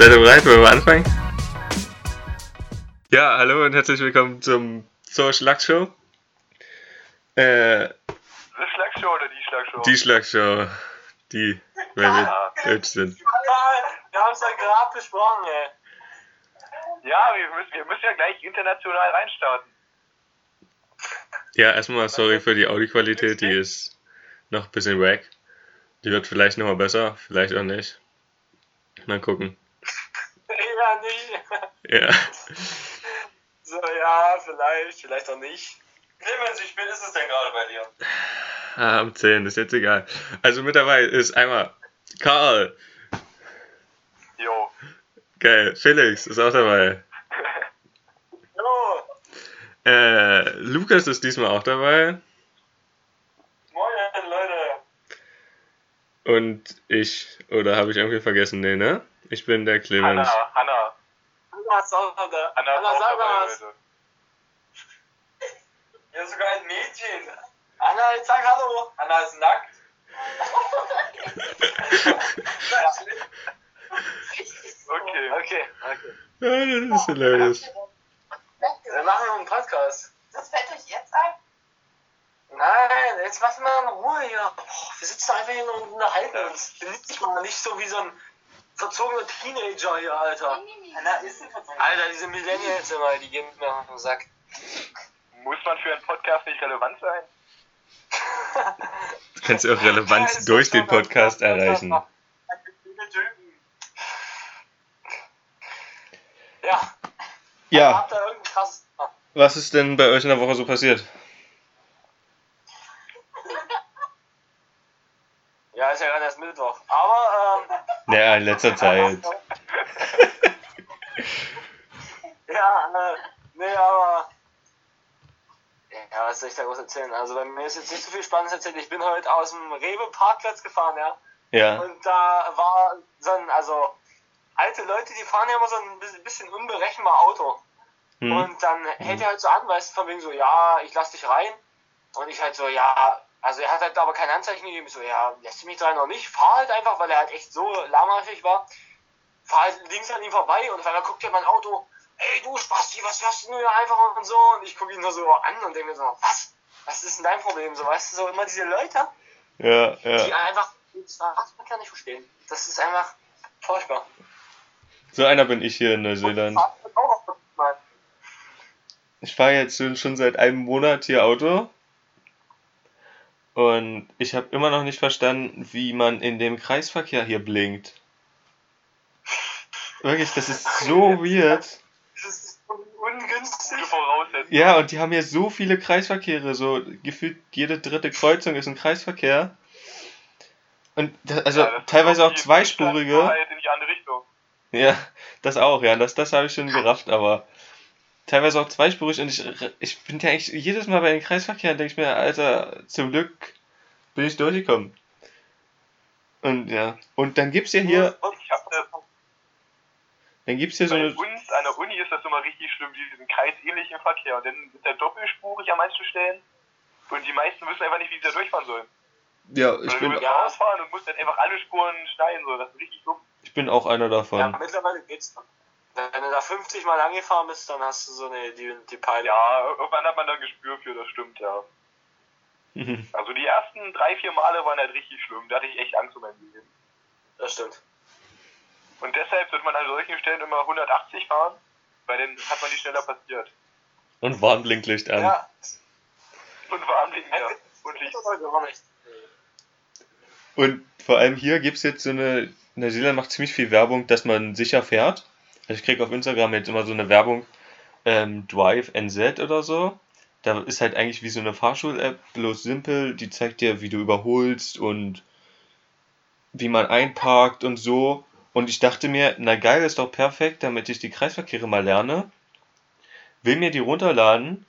Seid ihr bereit? Wollen wir anfangen? Ja, hallo und herzlich willkommen zum Zur Schlagshow. Äh, Die Schlagshow oder die Schlagshow? die Schlagshow, die, wenn wir deutsch sind. Wir haben es ja gerade besprochen, ey. Ja, wir müssen, wir müssen ja gleich international reinstarten. Ja, erstmal sorry für die Audioqualität, die ist noch ein bisschen wack. Die wird vielleicht nochmal besser, vielleicht auch nicht. Mal gucken. Ja, nicht. Ja. So, ja, vielleicht, vielleicht auch nicht. Clemens, wie spät ist es denn gerade bei dir? Ah, um 10, ist jetzt egal. Also mit dabei ist einmal Karl, Jo. geil, Felix ist auch dabei. Hallo. Äh, Lukas ist diesmal auch dabei. Moin, Leute. Und ich, oder habe ich irgendwie vergessen? Nee, ne? Ich bin der Clemens. Hanna, Hanna. Anna ist auch da. Hanna ist Anna, auch sag was. heute. Ja, sogar ein Mädchen. Anna, jetzt sag Hallo. Anna ist nackt. Okay. Okay, okay. Ja, das ist hilarious. Wir machen noch einen Podcast. Das fällt euch jetzt ein? Nein, jetzt machen wir in Ruhe hier. Boah, wir sitzen einfach hier und unterhalten uns. Benimmt dich mal nicht so wie so ein verzogener Teenager hier, Alter. Ist ein Verzogener. Alter, diese Millennials immer, die gehen mir auf den Sack. Muss man für einen Podcast nicht relevant sein? Du kannst auch Relevanz durch den Podcast erreichen. Ja. Ja, was ist denn bei euch in der Woche so passiert? Ja, ist ja gerade erst Mittwoch. Aber, ähm. Ja, in letzter Zeit. Ja, äh, nee, aber. Ja, was soll ich da groß erzählen? Also, bei mir ist jetzt nicht so viel Spannendes erzählt. Ich bin heute aus dem Rewe-Parkplatz gefahren, ja. Ja. Und da war so ein, also, alte Leute, die fahren ja immer so ein bisschen- unberechenbar Auto. Hm. Und dann hält er halt so an, weißt du, von wegen so, ja, ich lass dich rein. Und ich halt so, ja, also er hat halt aber kein Handzeichen gegeben. So, ja, lässt du mich rein noch nicht? Fahr halt einfach, weil er halt echt so lahmarschig war. Fahr halt links an ihm vorbei und auf einmal guckt er mein Auto, ey du Spasti, was hörst du hier einfach und so. Und ich gucke ihn nur so an und denke mir so, was? Was ist denn dein Problem? So, weißt du, so immer diese Leute, Ja, die ja. einfach den Straßenverkehr nicht verstehen. Das ist einfach furchtbar. So einer bin ich hier in Neuseeland. Mal. Ich fahre jetzt schon seit einem Monat hier Auto. Und ich habe immer noch nicht verstanden, wie man in dem Kreisverkehr hier blinkt. Wirklich, das ist so weird. Das ist ungünstig. Gute Voraussetzung. Ja, und die haben hier so viele Kreisverkehre, so gefühlt jede dritte Kreuzung ist ein Kreisverkehr. Und da, also Ja, das teilweise auch die zweispurige. In die andere Richtung. Ja, das auch, ja, das, das habe ich schon gerafft, aber teilweise auch zweispurig und ich, ich bin ja eigentlich jedes Mal bei den Kreisverkehren, denke ich mir, Alter, zum Glück bin ich durchgekommen. Und ja, und dann gibt's ja hier, Ich hab das, dann gibt's hier so bei eine, uns an der Uni ist das immer richtig schlimm, diesen kreisähnlichen Verkehr. Und dann ist der doppelspurig an manchen Stellen. Und die meisten wissen einfach nicht, wie sie da durchfahren sollen. ja, ich du bin, Ja. rausfahren und musst dann einfach alle Spuren schneiden. So. Das ist richtig dumm. ich bin auch einer Ja, davon. mittlerweile geht's noch. Wenn du da 50 Mal angefahren bist, dann hast du so eine, die, die Peile. Ja, irgendwann hat man da ein Gespür für, das stimmt, ja. Also die ersten drei, vier Male waren halt richtig schlimm. Da hatte ich echt Angst um mein Leben. Das stimmt. Und deshalb wird man an solchen Stellen immer 180 fahren, weil dann hat man die schneller passiert. Und Warnblinklicht an. Ja, Und Warnblinken, ja. Und Licht. vor allem hier gibt's jetzt so eine, Neuseeland macht ziemlich viel Werbung, dass man sicher fährt. Ich krieg auf Instagram jetzt immer so eine Werbung, ähm, Drive NZ oder so. Da ist halt eigentlich wie so eine Fahrschul-App, bloß simpel, die zeigt dir, wie du überholst und wie man einparkt und so. Und ich dachte mir, na geil, ist doch perfekt, damit ich die Kreisverkehre mal lerne. Will mir die runterladen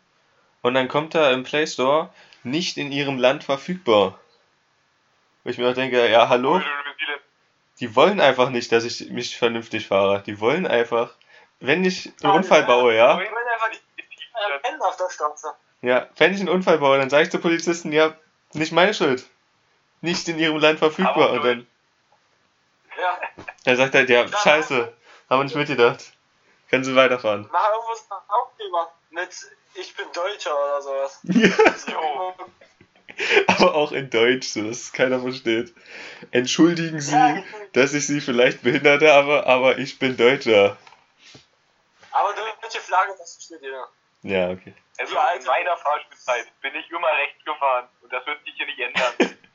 und dann kommt da im Play Store nicht in ihrem Land verfügbar. Wo ich mir auch denke, ja, hallo? Die wollen einfach nicht, dass ich mich vernünftig fahre. Die wollen einfach, wenn ich einen Unfall baue, ja, Ich will einfach die erkennen auf der Straße. ja, wenn ich einen Unfall baue, dann sage ich zu Polizisten, ja, nicht meine Schuld. Nicht in ihrem Land verfügbar. Und dann, Ja, Er sagt halt, ja, scheiße, haben wir nicht mitgedacht. Können Sie weiterfahren. mach ein Aufkleber mit Ich bin Deutscher oder sowas. Jo. Aber auch in Deutsch, so dass es keiner versteht. Entschuldigen Sie, dass ich Sie vielleicht behindert habe, aber ich bin Deutscher. Aber deutsche Flagge, das steht ja. Ja, okay. Also Ja, in meiner Fahrspielzeit bin ich immer rechts gefahren. Und das wird sich hier nicht ändern.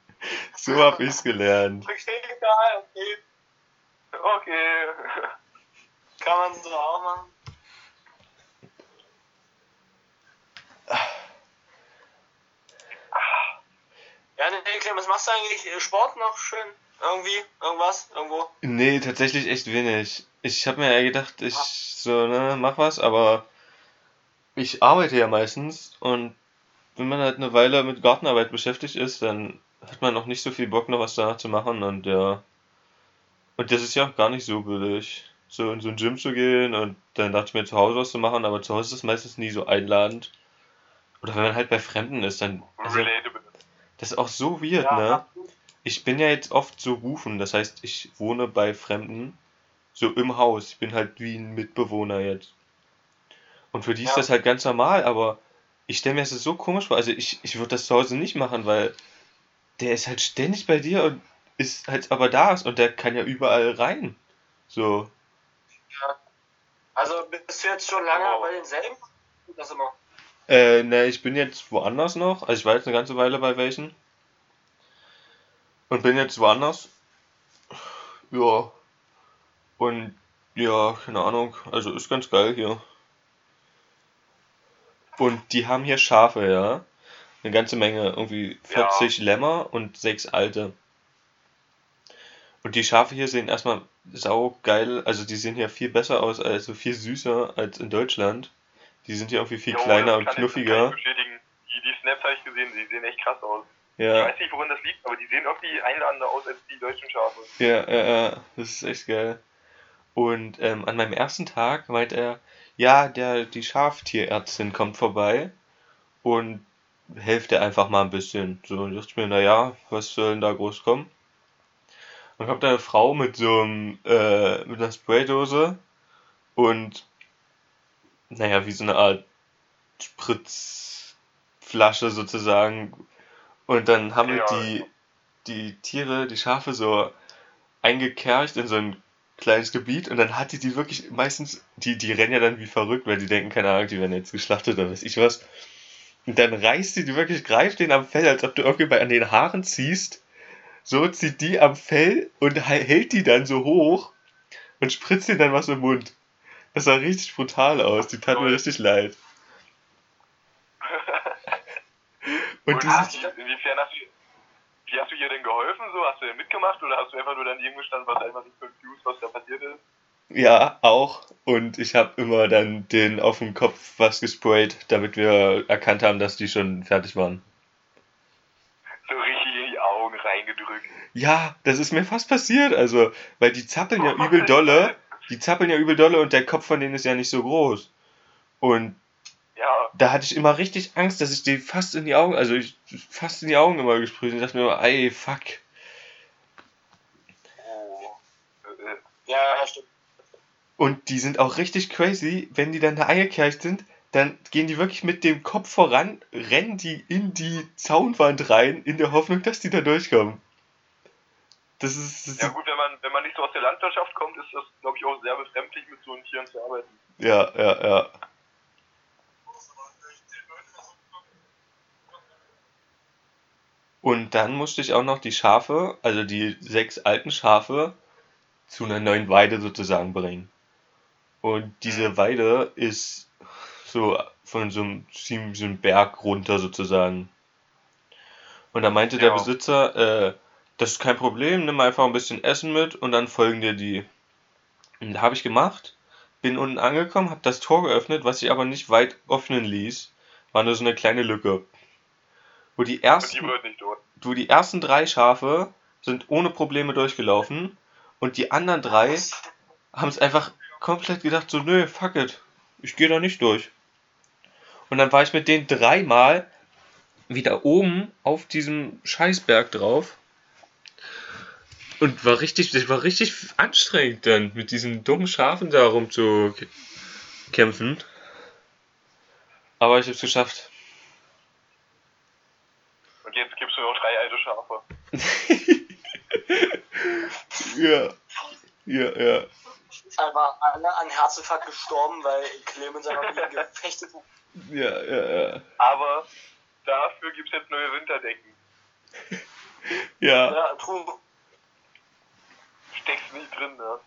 So hab ich's gelernt. Verstehe egal, okay. okay. Kann man so auch machen. Ja, nee, Clem, was machst du eigentlich? Äh, Sport noch schön? Irgendwie? Irgendwas? Irgendwo? Nee, tatsächlich echt wenig. Ich habe mir ja gedacht, ich so, ne, mach was, aber ich arbeite ja meistens und wenn man halt eine Weile mit Gartenarbeit beschäftigt ist, dann hat man auch nicht so viel Bock, noch was danach zu machen und ja. Und das ist ja auch gar nicht so billig, so in so ein Gym zu gehen und dann dachte ich mir zu Hause was zu machen, aber zu Hause ist es meistens nie so einladend. Oder wenn man halt bei Fremden ist, dann. Also, Relatable. Das ist auch so weird, ne? Ich bin ja jetzt oft so rufen, das heißt, ich wohne bei Fremden, so im Haus. Ich bin halt wie ein Mitbewohner jetzt. Und für die ist Ja. das halt ganz normal, aber ich stelle mir das so komisch vor. Also ich, ich würde das zu Hause nicht machen, weil der ist halt ständig bei dir und ist halt aber da ist und der kann ja überall rein. So. Also bist du jetzt schon lange Wow. bei denselben? Das immer. Äh, ne, ich bin jetzt woanders noch. Also ich war jetzt eine ganze Weile bei welchen. Und bin jetzt woanders. Ja. Und ja, keine Ahnung. Also ist ganz geil hier. Und die haben hier Schafe, ja. Eine ganze Menge. Irgendwie 40 Lämmer und 6 alte. Und die Schafe hier sehen erstmal sau geil. Also die sehen hier viel besser aus, also viel süßer als in Deutschland. Die sind hier irgendwie viel Jo, kleiner und ich- knuffiger. ich bestätigen. Die, die Snaps habe ich gesehen, die sehen echt krass aus. Ich Ja. weiß nicht, woran das liegt, aber die sehen irgendwie einladender aus als die deutschen Schafe. Ja, ja, ja, das ist echt geil. Und ähm, an meinem ersten Tag meint er, ja, der, die Schaftierärztin kommt vorbei und helft ihr einfach mal ein bisschen. So, und dachte ich mir, naja, was soll denn da groß kommen? Und kommt eine Frau mit so einem, äh, mit einer Spraydose und, naja, wie so eine Art Spritzflasche sozusagen. Und dann haben Ja. die, die Tiere, die Schafe so eingekercht in so ein kleines Gebiet und dann hat die die wirklich meistens, die, die rennen ja dann wie verrückt, weil die denken, keine Ahnung, die werden jetzt geschlachtet oder weiß ich was. Und dann reißt die die wirklich, greift den am Fell, als ob du irgendwie bei an den Haaren ziehst. So zieht die am Fell und hä- hält die dann so hoch und spritzt dir dann was im Mund. Das sah richtig brutal aus, die tat mir richtig leid. Und Und hast du, inwiefern hast du, wie hast du ihr denn geholfen? So, hast du ihr mitgemacht oder hast du einfach nur daneben gestanden, was einfach nicht confused, was da passiert ist? Ja, auch. Und ich habe immer dann den auf dem Kopf was gesprayt, damit wir erkannt haben, dass die schon fertig waren. So richtig in die Augen reingedrückt. Ja, das ist mir fast passiert. Also, weil die zappeln ja übel dolle. Die zappeln ja übel dolle und der Kopf von denen ist ja nicht so groß. Und Ja, da hatte ich immer richtig Angst, dass ich die fast in die Augen, also ich fast in die Augen immer gesprüht und dachte mir immer, ey, fuck. Äh, äh, Ja, ja, stimmt. Und die sind auch richtig crazy, wenn die dann da eingekercht sind, dann gehen die wirklich mit dem Kopf voran, rennen die in die Zaunwand rein, in der Hoffnung, dass die da durchkommen. Das ist, das Ja gut, wenn man, wenn man nicht so aus der Landwirtschaft kommt, ist das, glaube ich, auch sehr befremdlich, mit so Tieren zu arbeiten. ja, ja, ja. Und dann musste ich auch noch die Schafe, also die sechs alten Schafe, zu einer neuen Weide sozusagen bringen. Und diese Weide ist so von so einem so einem Berg runter sozusagen. Und da meinte der Ja. Besitzer, äh, das ist kein Problem, nimm einfach ein bisschen Essen mit und dann folgen dir die. Und da habe ich gemacht, bin unten angekommen, habe das Tor geöffnet, was ich aber nicht weit öffnen ließ, war nur so eine kleine Lücke. Wo die ersten, wo die ersten drei Schafe sind ohne Probleme durchgelaufen und die anderen drei haben es einfach komplett gedacht, so, nö, fuck it, ich gehe da nicht durch. Und dann war ich mit denen dreimal wieder oben auf diesem Scheißberg drauf. Und war richtig, das war richtig anstrengend dann, mit diesen dummen Schafen da rumzukämpfen. Aber ich hab's geschafft. Und jetzt gibst du noch drei alte Schafe. Ja. Ja, ja. Einfach alle an Herzinfarkt gestorben, weil Clemens einfach gegen gefechtet hat. Ja, ja, ja. Aber dafür gibt's jetzt neue Winterdecken. Ja. Ja, true. Steckst nicht drin, ne?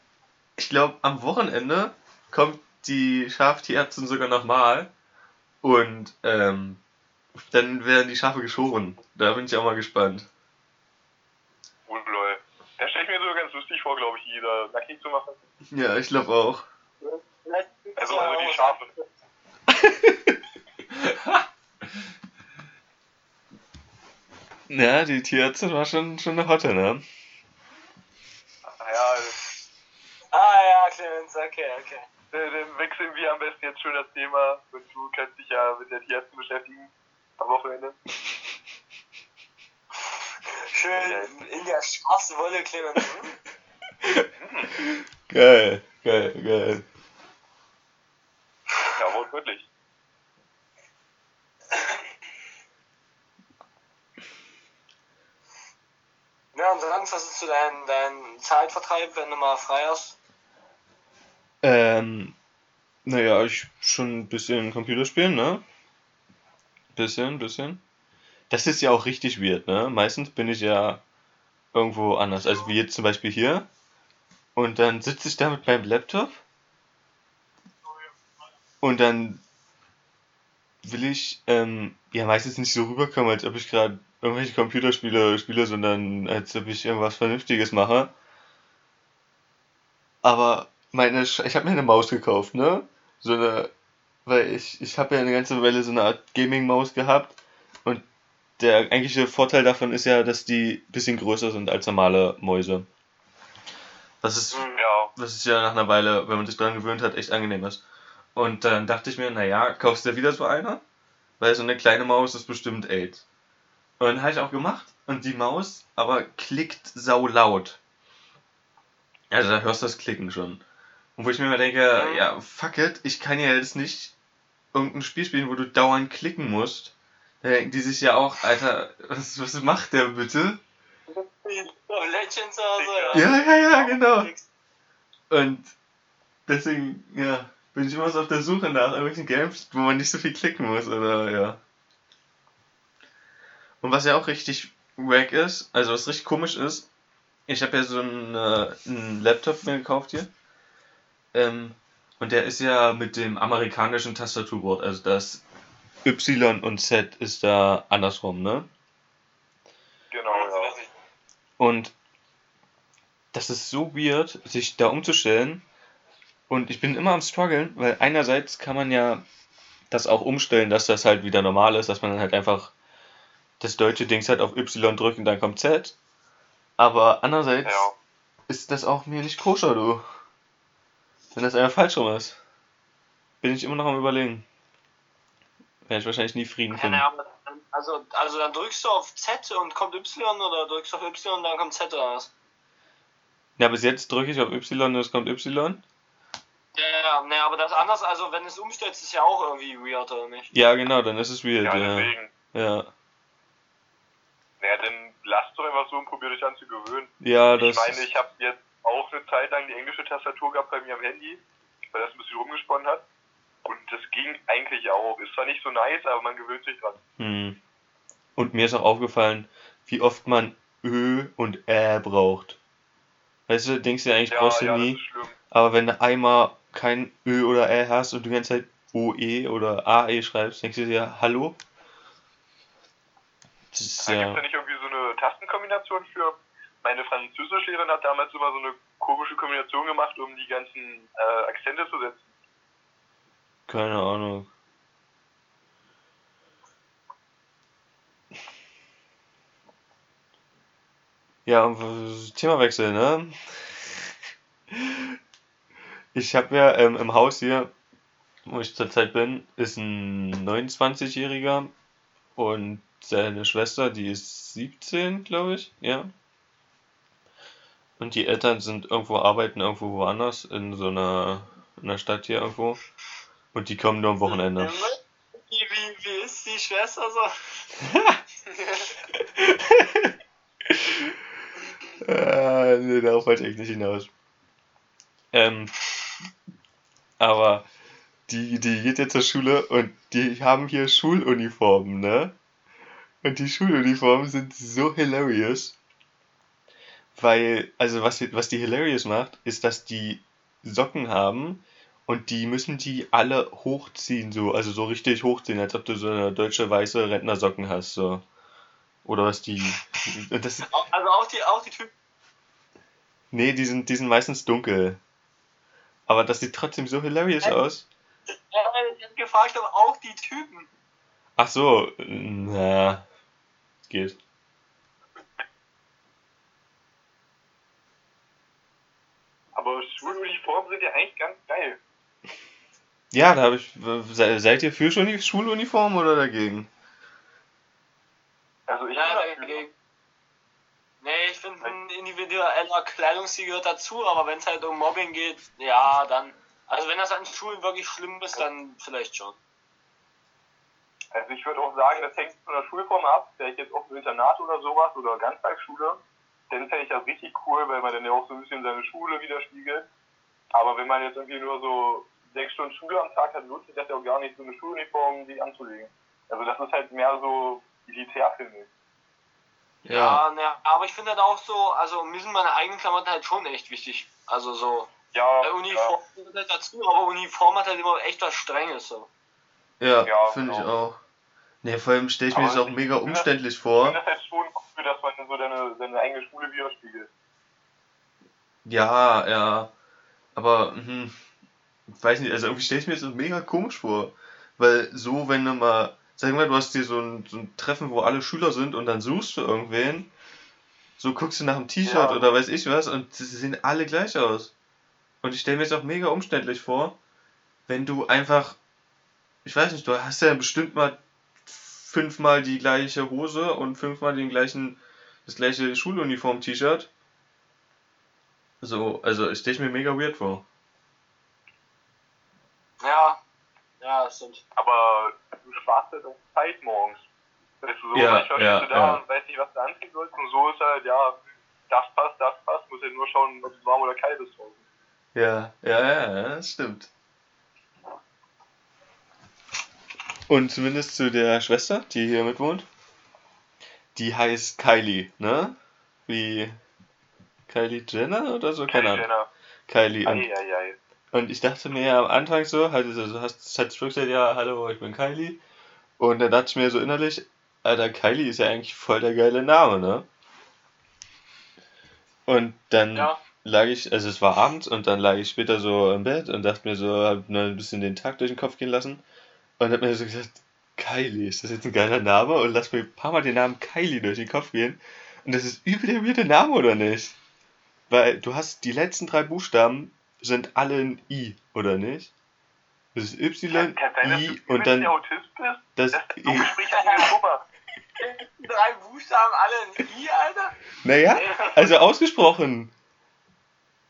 Ich glaube, am Wochenende kommt die Schaftierärztin sogar nochmal. Und ähm, dann werden die Schafe geschoren. Da bin ich auch mal gespannt. Oh lol. Da stelle ich mir so ganz lustig vor, glaube ich, da nackig zu machen. Ja, ich glaube auch. Also, also die Schafe. Ja, die Tierärztin war schon, schon eine Hotte, ne? Naja, Ah ja, Clemens, okay, okay. äh, dann wechseln wir am besten jetzt schon das Thema und du kannst dich ja mit der Tierärztin beschäftigen am Wochenende. Schön in der schwarzen Wolle, Clemens. Hm? Geil, geil, geil. Ja, wortwörtlich. Ja, und sonst, was ist so dein, dein Zeitvertreib, wenn du mal frei hast? Ähm, naja, ich schon ein bisschen Computerspielen, ne? Bisschen, bisschen. Das ist ja auch richtig weird, ne? Meistens bin ich ja irgendwo anders. Also wie jetzt zum Beispiel hier. Und dann sitze ich da mit meinem Laptop. Und dann will ich ähm, ja meistens nicht so rüberkommen, als ob ich gerade irgendwelche Computerspiele spiele, sondern als ob ich irgendwas Vernünftiges mache. Aber meine, Sch ich habe mir eine Maus gekauft, ne? So eine, weil ich, ich habe ja eine ganze Weile so eine Art Gaming-Maus gehabt und der eigentliche Vorteil davon ist ja, dass die ein bisschen größer sind als normale Mäuse. Das ist, Ja, das ist ja nach einer Weile, wenn man sich dran gewöhnt hat, echt angenehm ist. Und dann dachte ich mir, naja, kaufst du dir wieder so eine? Weil so eine kleine Maus ist bestimmt AIDS. Und dann habe ich auch gemacht und die Maus aber klickt sau laut. Also da hörst du das Klicken schon. Und wo ich mir immer denke, Mhm. ja, fuck it, ich kann ja jetzt nicht irgendein Spiel spielen, wo du dauernd klicken musst. Da denken die sich ja auch, Alter, was, was macht der bitte? Oh, Legends oder so, ja. Ja, ja, ja, genau. Und deswegen, ja, bin ich immer so auf der Suche nach irgendwelchen Games, wo man nicht so viel klicken muss, oder ja. Und was ja auch richtig wack ist, also was richtig komisch ist, ich habe ja so einen, äh, einen Laptop mir gekauft hier. Ähm, und der ist ja mit dem amerikanischen Tastaturwort, also das Y und Z ist da andersrum, ne? genau, ja. Und das ist so weird, sich da umzustellen. Und ich bin immer am struggeln, weil einerseits kann man ja das auch umstellen, dass das halt wieder normal ist, dass man dann halt einfach das deutsche Dings halt auf Y drückt und dann kommt Z. Aber andererseits Ja. ist das auch mir nicht koscher, du. Wenn das einfach falsch rum ist. Bin ich immer noch am überlegen. Werde ich wahrscheinlich nie Frieden Ja, finden. dann- also, also dann drückst du auf Z und kommt Y oder drückst du auf Y und dann kommt Z oder was? Ja, bis jetzt drücke ich auf Y und es kommt Y. Ja, ja, ne, aber das ist anders, also wenn es umstellt, ist ja auch irgendwie weird, oder nicht? Ja, genau, dann ist es weird, Ja, ja. deswegen. Ja, Naja, dann lasst doch einfach so und probiert euch an zu gewöhnen. ja Ich das. meine, ich habe jetzt auch eine Zeit lang die englische Tastatur gehabt bei mir am Handy, weil das ein bisschen rumgesponnen hat. Und das ging eigentlich auch. Ist zwar nicht so nice, aber man gewöhnt sich dran. Hm. Und mir ist auch aufgefallen, wie oft man Ö und Ä braucht. Weißt du, denkst du eigentlich, Ja, brauchst du ja, nie. Aber wenn du einmal kein Ö oder Ä hast und du die ganze Zeit OE oder AE schreibst, denkst du dir, hallo? Das ist Da gibt ja. es da nicht irgendwie so eine Tastenkombination für? Meine Französischlehrerin hat damals immer so eine komische Kombination gemacht, um die ganzen äh, Akzente zu setzen. Keine Ahnung. Ja, Themawechsel, ne? Ich habe ja ähm, im Haus hier, wo ich zurzeit bin, ist ein 29-Jähriger und seine Schwester, die ist 17, glaube ich, ja. Und die Eltern sind irgendwo arbeiten, irgendwo woanders, in so einer, in einer Stadt hier irgendwo. Und die kommen nur am Wochenende. Wie, wie, wie ist die Schwester so? äh, nee, darauf wollte ich nicht hinaus. Ähm, aber die, die geht jetzt zur Schule und die haben hier Schuluniformen, ne? Und die Schuluniformen sind so hilarious. Weil, also was, was die hilarious macht, ist, dass die Socken haben und die müssen die alle hochziehen, so, also so richtig hochziehen, als ob du so eine deutsche weiße Rentnersocken hast, so. Oder was die. Das, Also auch die, auch die Typen. nee, die sind, die sind meistens dunkel. Aber das sieht trotzdem so hilarious Äh. aus. Ich hab gefragt, ob auch die Typen. Ach so, na, geht. Aber Schuluniformen sind ja eigentlich ganz geil. Ja, da habe ich. se- Seid ihr für Schuli- Schuluniform oder dagegen? Also ich dafür. dagegen. Nee, ich finde, ein individueller Kleidungsstil gehört dazu, aber wenn es halt um Mobbing geht, ja, dann. Also, wenn das an Schulen wirklich schlimm ist, dann vielleicht schon. Also ich würde auch sagen, das hängt von der Schulform ab. Wäre ich jetzt auf dem Internat oder sowas oder Ganztagsschule, dann fände ich das richtig cool, weil man dann ja auch so ein bisschen seine Schule widerspiegelt. Aber wenn man jetzt irgendwie nur so sechs Stunden Schule am Tag hat, lohnt sich das ja auch gar nicht, so eine Schuluniform sich anzulegen. Also das ist halt mehr so elitär, finde ich. Ja, ne, aber ich finde halt auch so, also mir sind meine eigenen Klamotten halt schon echt wichtig. Also so. Ja, Äh, Uniform gehört halt dazu, aber Uniform hat halt immer echt was Strenges so. Ja, Ja, finde ich genau. auch. Ne, vor allem stelle ich mir das auch ich mega umständlich Ich vor. finde das halt schon cool, dass man so seine, seine eigene Schule widerspiegelt. Ja, ja. Aber, hm, ich weiß nicht, also irgendwie stelle ich mir das so mega komisch vor. Weil so, wenn du mal, sag mal, du hast dir so ein, so ein Treffen, wo alle Schüler sind und dann suchst du irgendwen, so guckst du nach einem T-Shirt Ja. oder weiß ich was und sie sehen alle gleich aus. Und ich stelle mir das auch mega umständlich vor, wenn du einfach, ich weiß nicht, du hast ja bestimmt mal fünfmal die gleiche Hose und fünfmal den gleichen, das gleiche Schuluniform-T-Shirt. So, also ich stelle mir mega weird vor. Ja, ja, das stimmt. Aber du sparst halt auch Zeit morgens. Weißt du, so, Ja, manchmal ja, du da ja. und weißt nicht, was du anziehen sollst. Und so ist halt, ja, das passt, das passt. Muss halt nur schauen, ob es warm oder kalt ist draußen. Ja, ja, ja, ja, das stimmt. Und zumindest zu der Schwester, die hier mit wohnt. Die heißt Kylie, ne? Wie Kylie Jenner oder so? Keine Ahnung. Jenner. Kylie. Und, Eieiei. und ich dachte mir ja am Anfang so, halt, also hast, hast du gesagt, ja, hallo, ich bin Kylie. Und dann dachte ich mir so innerlich, Alter, Kylie ist ja eigentlich voll der geile Name, ne? Und dann Ja. lag ich, also es war abends und dann lag ich später so im Bett und dachte mir so, hab nur ein bisschen den Tag durch den Kopf gehen lassen und hab mir so gesagt, Kylie, ist das jetzt ein geiler Name? Und lass mir ein paar Mal den Namen Kylie durch den Kopf gehen. Und das ist übel der weirde Name, oder nicht? Weil du hast, die letzten drei Buchstaben sind alle ein I, oder nicht? Das ist Y, Kann sein, dass I du und dann der Autist bist? das Das, so I. Mal. Drei Buchstaben, alle in I, Alter? Naja, also ausgesprochen.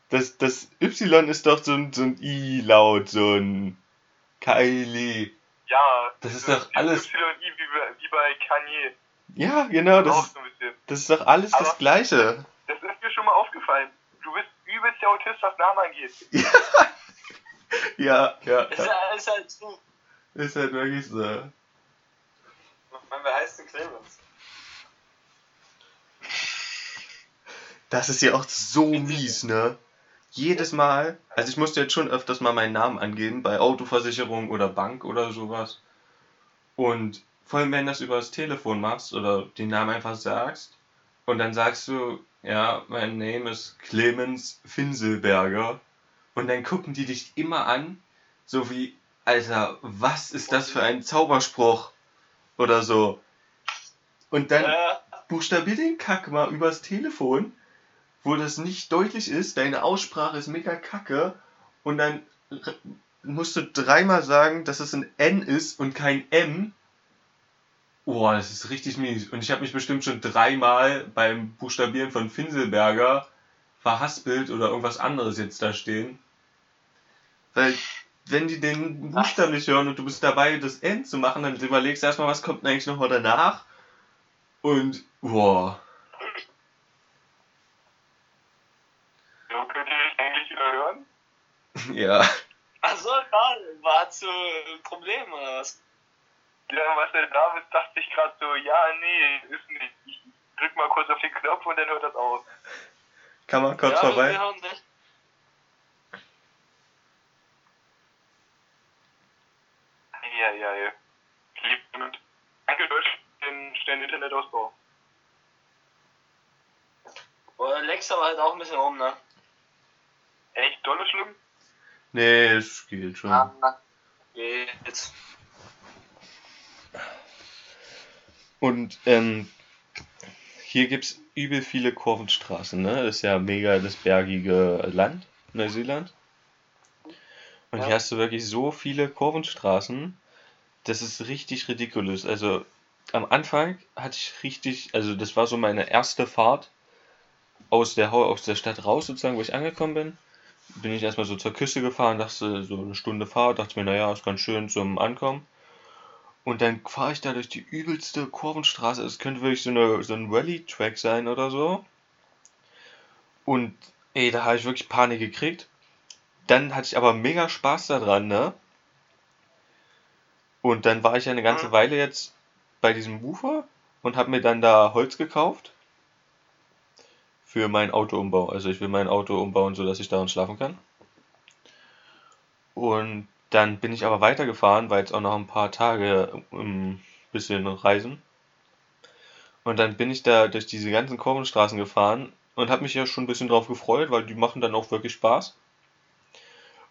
Das, das Y ist doch so ein, so ein I-Laut, so ein Kylie. Ja. Das ist doch alles- Y wie, bei- wie bei Kanye. Ja, genau, das, ist- so das ist doch alles das Aber- Gleiche. Das ist mir schon mal aufgefallen. Du bist übelst der Autist, was Namen angeht. Ja, ja, Ist, ja. halt- ist halt so. Ist halt wirklich so. Mann, wer heißt denn Clemens? Das ist ja auch so mies, ne? Jedes Mal, also ich musste jetzt schon öfters mal meinen Namen angeben, bei Autoversicherung oder Bank oder sowas. Und vor allem, wenn du das über das Telefon machst oder den Namen einfach sagst und dann sagst du, ja, mein Name ist Clemens Finselberger und dann gucken die dich immer an, so wie, Alter, was ist das für ein Zauberspruch? Oder so. Und dann buchstabier den Kack mal übers Telefon, wo das nicht deutlich ist, deine Aussprache ist mega kacke und dann musst du dreimal sagen, dass es ein N ist und kein M. Boah, das ist richtig mies. Und ich habe mich bestimmt schon dreimal beim Buchstabieren von Finselberger verhaspelt oder irgendwas anderes jetzt da stehen. Weil, wenn die den Buchstaben nicht hören und du bist dabei, das N zu machen, dann überlegst du erstmal, was kommt denn eigentlich noch mal danach. Und, boah. So könnt ihr mich eigentlich wieder hören? Ja. Achso, klar, war zu Problem oder was? Ja, was der David dachte sich gerade so, ja, nee, ist nicht. Ich drück mal kurz auf den Knopf und dann hört das aus. Kann man kurz ja, wir vorbei? hören dich. Ja, ja, ja. Lieb. Danke, Deutsch, den schnellen Internetausbau. Oder Lex aber halt auch ein bisschen rum, ne? Echt dolle schlimm? Nee, es geht schon. Ja. Jetzt. Und ähm, hier gibt's übel viele Kurvenstraßen, ne? Das ist ja mega das bergige Land, Neuseeland. Und Ja. hier hast du wirklich so viele Kurvenstraßen, das ist richtig ridiculous. Also am Anfang hatte ich richtig, also das war so meine erste Fahrt aus der, aus der Stadt raus, sozusagen, wo ich angekommen bin. Bin ich erstmal so zur Küste gefahren, dachte so eine Stunde Fahrt, dachte mir, naja, ist ganz schön zum Ankommen. Und dann fahre ich da durch die übelste Kurvenstraße. Es könnte wirklich so, eine, so ein Rally-Track sein oder so. Und ey, da habe ich wirklich Panik gekriegt. Dann hatte ich aber mega Spaß daran, ne? Und dann war ich ja eine ganze Mhm. Weile jetzt bei diesem Ufer und habe mir dann da Holz gekauft. Für meinen Autoumbau. Also ich will mein Auto umbauen, sodass ich darin schlafen kann. Und dann bin ich aber weitergefahren, weil jetzt auch noch ein paar Tage ein bisschen reisen. Und dann bin ich da durch diese ganzen Kurvenstraßen gefahren und habe mich ja schon ein bisschen drauf gefreut, weil die machen dann auch wirklich Spaß.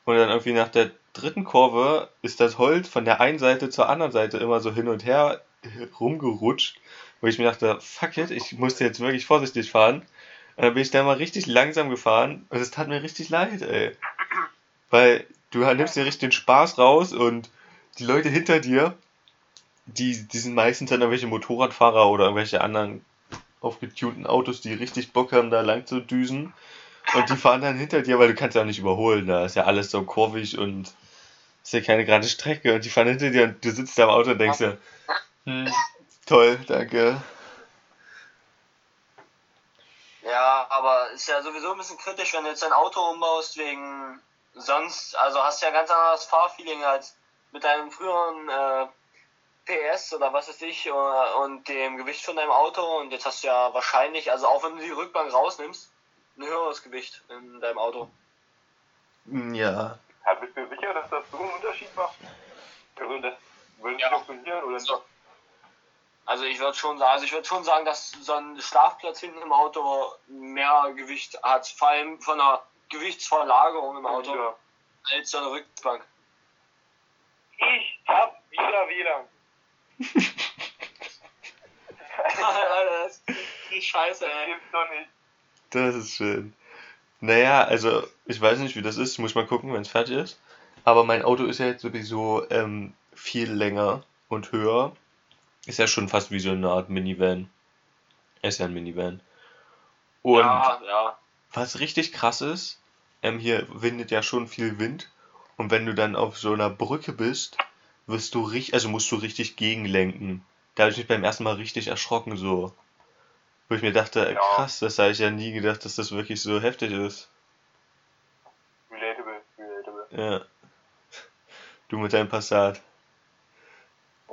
Und dann irgendwie nach der dritten Kurve ist das Holz von der einen Seite zur anderen Seite immer so hin und her rumgerutscht, wo ich mir dachte, fuck it, ich musste jetzt wirklich vorsichtig fahren. Und dann bin ich da mal richtig langsam gefahren und es tat mir richtig leid, ey. Weil du nimmst dir richtig den Spaß raus und die Leute hinter dir, die, die sind meistens dann irgendwelche Motorradfahrer oder irgendwelche anderen aufgetunten Autos, die richtig Bock haben, da lang zu düsen. Und die fahren dann hinter dir, weil du kannst ja auch nicht überholen. Da ist ja alles so kurvig und ist ja keine gerade Strecke. Und die fahren hinter dir und du sitzt da im Auto und denkst dir, hm, toll, danke. Ja, aber ist ja sowieso ein bisschen kritisch, wenn du jetzt dein Auto umbaust wegen sonst, also hast du ja ganz anderes Fahrfeeling als mit deinem früheren äh, PS oder was weiß ich äh, und dem Gewicht von deinem Auto und jetzt hast du ja wahrscheinlich, also auch wenn du die Rückbank rausnimmst, ein höheres Gewicht in deinem Auto. Hm, Ja. Ja, bist du sicher, dass das so einen Unterschied macht? Also das würde Ja. funktionieren oder nicht? So. Also ich würde schon sagen, also ich würde schon sagen, dass so ein Schlafplatz hinten im Auto mehr Gewicht hat, vor allem von der Gewichtsverlagerung im Auto, Ja. als so eine Rückbank. Ich hab wieder WLAN. das ist scheiße, Das ey. gibt's doch nicht. Das ist schön. Naja, also ich weiß nicht, wie das ist. Muss mal gucken, wenn es fertig ist. Aber mein Auto ist ja jetzt sowieso ähm, viel länger und höher. Ist ja schon fast wie so eine Art Minivan. Ist ja ein Minivan. Und Ja, ja. was richtig krass ist, ähm, hier windet ja schon viel Wind. Und wenn du dann auf so einer Brücke bist, wirst du richtig, also musst du richtig gegenlenken. Da habe ich mich beim ersten Mal richtig erschrocken, so. Wo ich mir dachte, Ja. krass, das habe ich ja nie gedacht, dass das wirklich so heftig ist. Relatable, relatable. Ja. Du mit deinem Passat.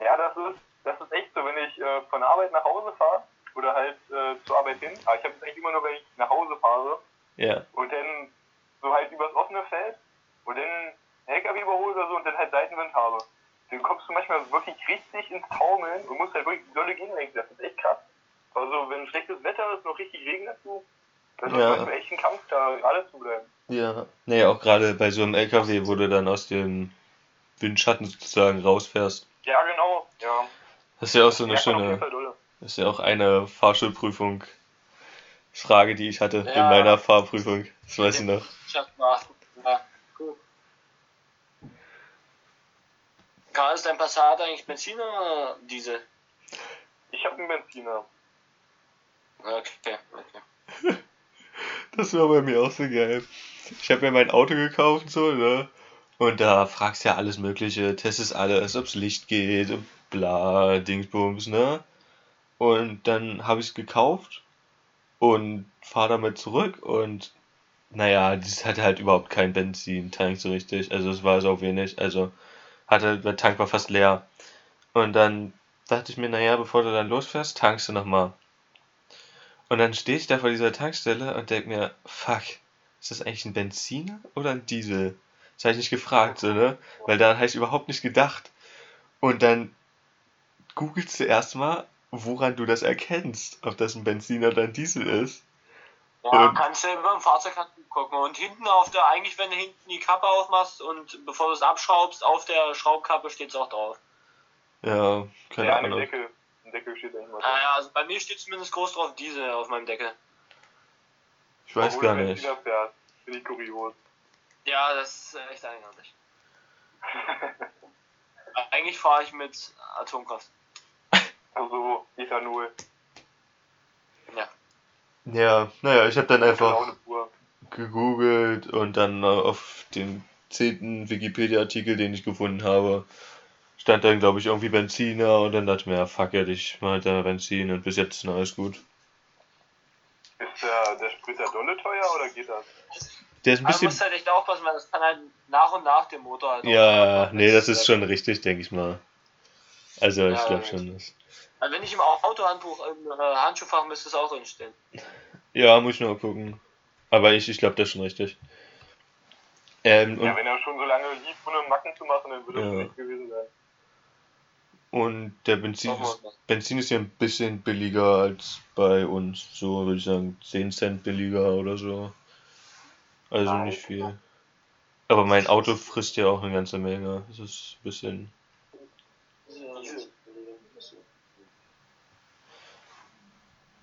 Ja, das ist, das ist echt so, wenn ich äh, von der Arbeit nach Hause fahre oder halt äh, zur Arbeit hin. Aber ich habe es eigentlich immer nur, wenn ich nach Hause fahre Ja. und dann so halt übers offene Feld und dann LKW überhole oder so und dann halt Seitenwind habe. Dann kommst du manchmal wirklich richtig ins Taumeln und musst halt wirklich dolle gegenlenken. Das ist echt krass. Also wenn schlechtes Wetter ist, noch richtig Regen dazu, das ist Ja. manchmal echt ein Kampf, da gerade zu bleiben. Ja. Naja, auch gerade bei so einem LKW, wo du dann aus dem Windschatten sozusagen rausfährst. Ja, genau. Ja. Das ist ja auch so eine jeden schöne, das ist ja auch eine Fahrschulprüfung. Frage, die ich hatte in Ja. meiner Fahrprüfung. Das weiß ich noch. Ich hab mal. Ja, cool. Karl, ist dein Passat eigentlich Benzin oder Diesel? Ich habe einen Benziner. Okay, okay. Das war bei mir auch so geil. Ich habe mir mein Auto gekauft, so, ne? Und da fragst du ja alles Mögliche, testest alles, ob's Licht geht, und bla, Dingsbums, ne? Und dann habe ich es gekauft und fahre damit zurück und naja, das hatte halt überhaupt kein Benzintank so richtig. Also es war so wenig. Also hatte, der Tank war fast leer. Und dann dachte ich mir, naja, bevor du dann losfährst, tankst du nochmal. Und dann stehe ich da vor dieser Tankstelle und denke mir, fuck, ist das eigentlich ein Benziner oder ein Diesel? Das habe ich nicht gefragt, so, ne? Weil daran habe ich überhaupt nicht gedacht. Und dann googelst du erstmal, woran du das erkennst, ob das ein Benziner oder ein Diesel ist. Ja, Und- kannst du über dem Fahrzeug gucken. Und hinten auf der, eigentlich wenn du hinten die Kappe aufmachst und bevor du es abschraubst, auf der Schraubkappe steht es auch drauf. Ja, keine Ja, Ahnung. Deckel. Im Deckel steht da immer Naja, also bei mir steht zumindest groß drauf Diesel auf meinem Deckel. Ich weiß Obwohl gar nicht. Benziner fährt. Finde ich kurios. Ja, das ist äh, echt eigenartig. Eigentlich fahre ich mit Atomkraft. Also Ethanol. Ja. Ja, naja, ich habe dann einfach Laune pur. gegoogelt und dann äh, auf dem zehnten Wikipedia-Artikel, den ich gefunden habe, stand dann, glaube ich, irgendwie Benziner und dann dachte ich mir, ja, fuck it, ich mach halt da Benzin und bis jetzt ist alles gut. Ist der, der Sprit der dolle teuer oder geht das? Der ist ein bisschen. musst halt echt aufpassen, weil das kann halt nach und nach dem Motor halt auch Ja, nee, das ist schon richtig, denke ich mal. Also, ich Ja, glaube ja. schon. Das Also wenn ich im Autohandbuch im äh, Handschuhfach müsste es auch drinstehen. ja, muss ich noch mal gucken. Aber ich, ich glaube, das ist schon richtig. Ähm, und Ja, wenn er schon so lange lief, ohne Macken zu machen, dann würde Ja. das nicht gewesen sein. Und der Benzin ist. Benzin ist ja ein bisschen billiger als bei uns. So würde ich sagen, 10 Cent billiger oder so. Also Nein. nicht viel. Aber mein Auto frisst ja auch eine ganze Menge. Das ist ein bisschen.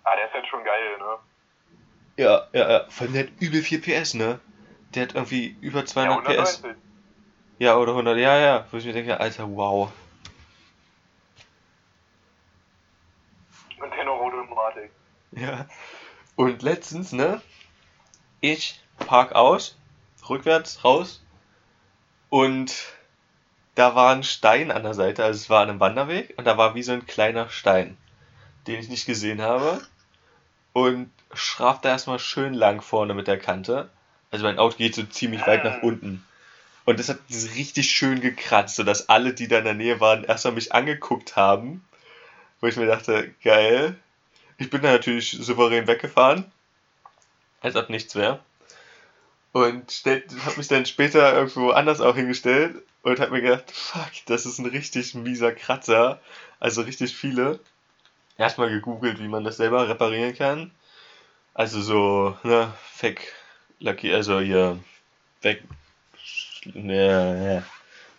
Ah, der ist halt schon geil, ne? Ja, ja, ja. Vor allem der hat übel viel PS, ne? Der hat irgendwie über Ja, 200 PS. 190. Ja, oder 100. Ja, ja. Wo ich mir denke, Alter, wow. Und dennoch Automatik. Ja. Und letztens, ne? Ich park aus, rückwärts, raus. Und da war ein Stein an der Seite, also es war an einem Wanderweg und da war wie so ein kleiner Stein, den ich nicht gesehen habe. Und schraff da erstmal schön lang vorne mit der Kante. Also mein Auto geht so ziemlich weit nach unten. Und das hat richtig schön gekratzt, sodass alle, die da in der Nähe waren, erstmal mich angeguckt haben. Wo ich mir dachte, geil. Ich bin da natürlich souverän weggefahren. Als ob nichts wäre. Und habe mich dann später irgendwo anders auch hingestellt und habe mir gedacht, fuck, das ist ein richtig mieser Kratzer. Also richtig viele. Erstmal gegoogelt, wie man das selber reparieren kann. Also so, ne, Fake Lucky, also hier, weg, ne, ja,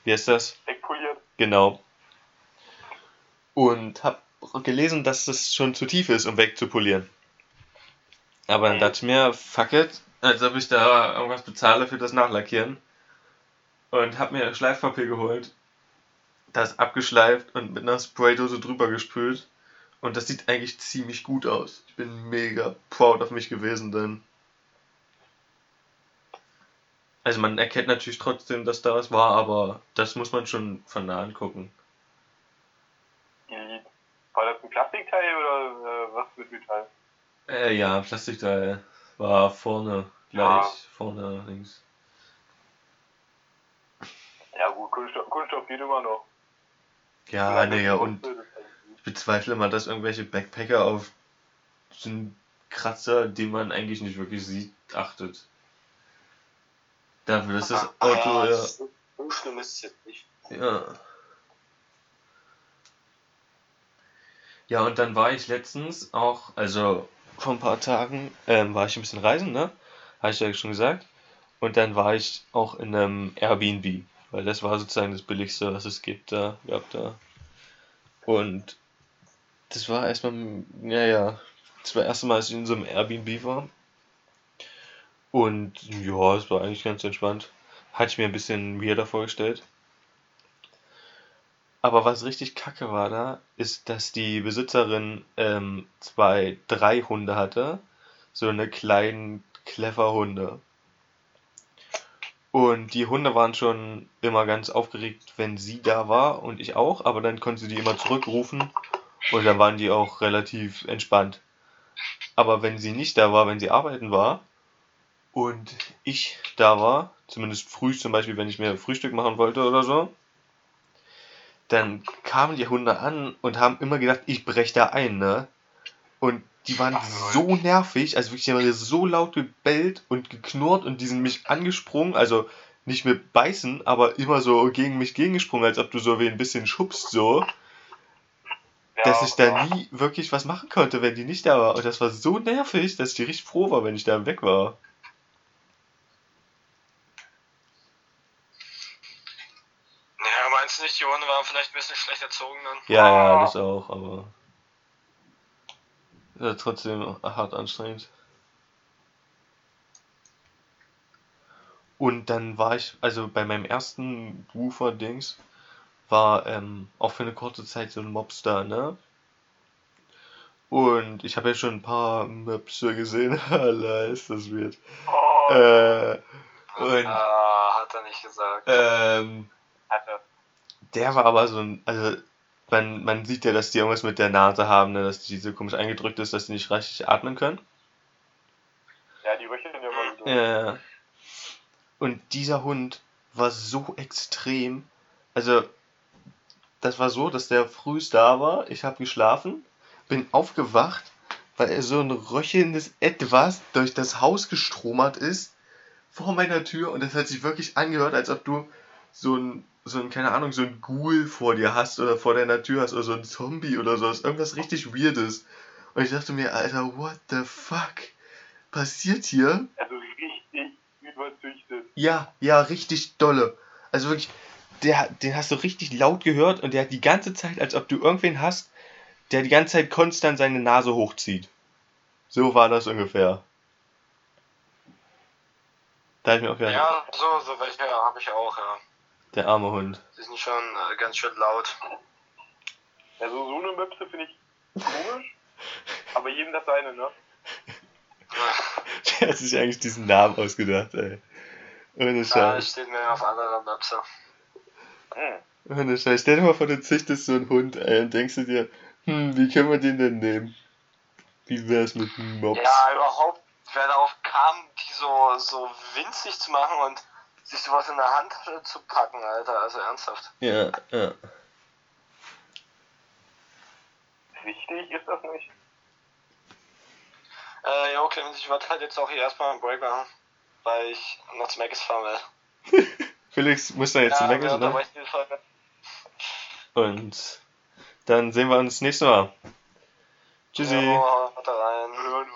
wie heißt das? Wegpoliert. Genau. Und hab gelesen, dass das schon zu tief ist, um wegzupolieren. Aber dann dachte ich mir, fuck it, als ob ich da irgendwas bezahle für das Nachlackieren. Und hab mir Schleifpapier geholt, das abgeschleift und mit einer Spraydose drüber gespült. Und das sieht eigentlich ziemlich gut aus. Ich bin mega proud auf mich gewesen, denn. Also man erkennt natürlich trotzdem, dass da was war, aber das muss man schon von nah angucken. War das ein Plastikteil oder äh, was mit Metall? Äh, ja, Plastikteil war vorne gleich, Ja. vorne links. Ja gut, Kunststoff, Kunststoff geht immer noch. Ja, Digga, und bezweifle immer, dass irgendwelche Backpacker auf so einen Kratzer, den man eigentlich nicht wirklich sieht, achtet. Dafür ist das Auto, ja, ja. so, so schlimm ist es jetzt nicht. Ja. Ja, und dann war ich letztens auch, also vor ein paar Tagen, ähm, war ich ein bisschen reisen, ne? Habe ich ja schon gesagt. Und dann war ich auch in einem Airbnb, weil das war sozusagen das billigste, was es gibt da, gab da. Und das war erstmal, ja, ja, das war das erste Mal, dass ich in so einem Airbnb war. Und ja, es war eigentlich ganz entspannt. Hatte ich mir ein bisschen weirder vorgestellt. Aber was richtig kacke war da, ist, dass die Besitzerin ähm, zwei, drei Hunde hatte. So eine kleinen Klefferhunde. Und die Hunde waren schon immer ganz aufgeregt, wenn sie da war und ich auch, aber dann konnte sie die immer zurückrufen und dann waren die auch relativ entspannt. Aber wenn sie nicht da war, wenn sie arbeiten war und ich da war, zumindest früh zum Beispiel, wenn ich mir Frühstück machen wollte oder so, dann kamen die Hunde an und haben immer gedacht, ich brech da ein, ne? Und die waren so nervig, also wirklich, die haben so laut gebellt und geknurrt und die sind mich angesprungen, also nicht mit beißen, aber immer so gegen mich gegengesprungen, als ob du so wie ein bisschen schubst, so. Dass ich da nie wirklich was machen konnte, wenn die nicht da war. Und das war so nervig, dass ich richtig froh war, wenn ich da weg war. Ja, meinst du nicht, die Hunde waren vielleicht ein bisschen schlecht erzogen dann? Ja, ja, das auch, aber. Ja, trotzdem hart anstrengend. Und dann war ich, also bei meinem ersten Woofer-Dings, war ähm, auch für eine kurze Zeit so ein Mobster, ne? Und ich habe ja schon ein paar Möpse gesehen. Alter, ist das weird. Oh, Äh, und Ah, hat er nicht gesagt. ähm, hatte. der war aber so ein, also man, man sieht ja, dass die irgendwas mit der Nase haben, ne? dass die so komisch eingedrückt ist, dass die nicht richtig atmen können. Ja, die röcheln ja immer so. Ja. Und dieser Hund war so extrem. Also, das war so, dass der frühst da war. Ich habe geschlafen, bin aufgewacht, weil er so ein röchelndes Etwas durch das Haus gestromert ist vor meiner Tür und das hat sich wirklich angehört, als ob du so ein, so ein, keine Ahnung, so ein Ghoul vor dir hast oder vor deiner Tür hast oder so ein Zombie oder so. Das ist irgendwas richtig Weirdes. Und ich dachte mir, Alter, what the fuck passiert hier? Also richtig überzüchtet. Ja, ja, richtig dolle. Also wirklich, der, den hast du richtig laut gehört und der hat die ganze Zeit, als ob du irgendwen hast, der die ganze Zeit konstant seine Nase hochzieht. So war das ungefähr. Da hab ich mir auch gedacht, Ja, so, so welche habe ich auch, ja. der arme Hund. Die sind schon äh, ganz schön laut. Also so eine Möpse finde ich komisch, aber jedem das seine, ne? Der hat sich eigentlich diesen Namen ausgedacht, ey. Ohne Scheiß. steht mir auf andere Möpse. Hm. Ohne Scheiß. Stell dir mal vor, du züchtest so einen Hund, ey, und denkst du dir, hm, wie können wir den denn nehmen? Wie wär's mit Mops? Ja, überhaupt, wer darauf kam, die so, so winzig zu machen und sich sowas in der Handtasche zu packen, Alter, also ernsthaft. Ja, ja. Wichtig ist das nicht. Äh, jo, Clemens, ich werde halt jetzt auch hier erstmal einen Break machen, weil ich noch zu Maggis fahren will. Felix muss da jetzt ja, ja, weg, wir ne? unterbrechen die Folge. Und dann sehen wir uns nächstes Mal. Tschüssi. Rein.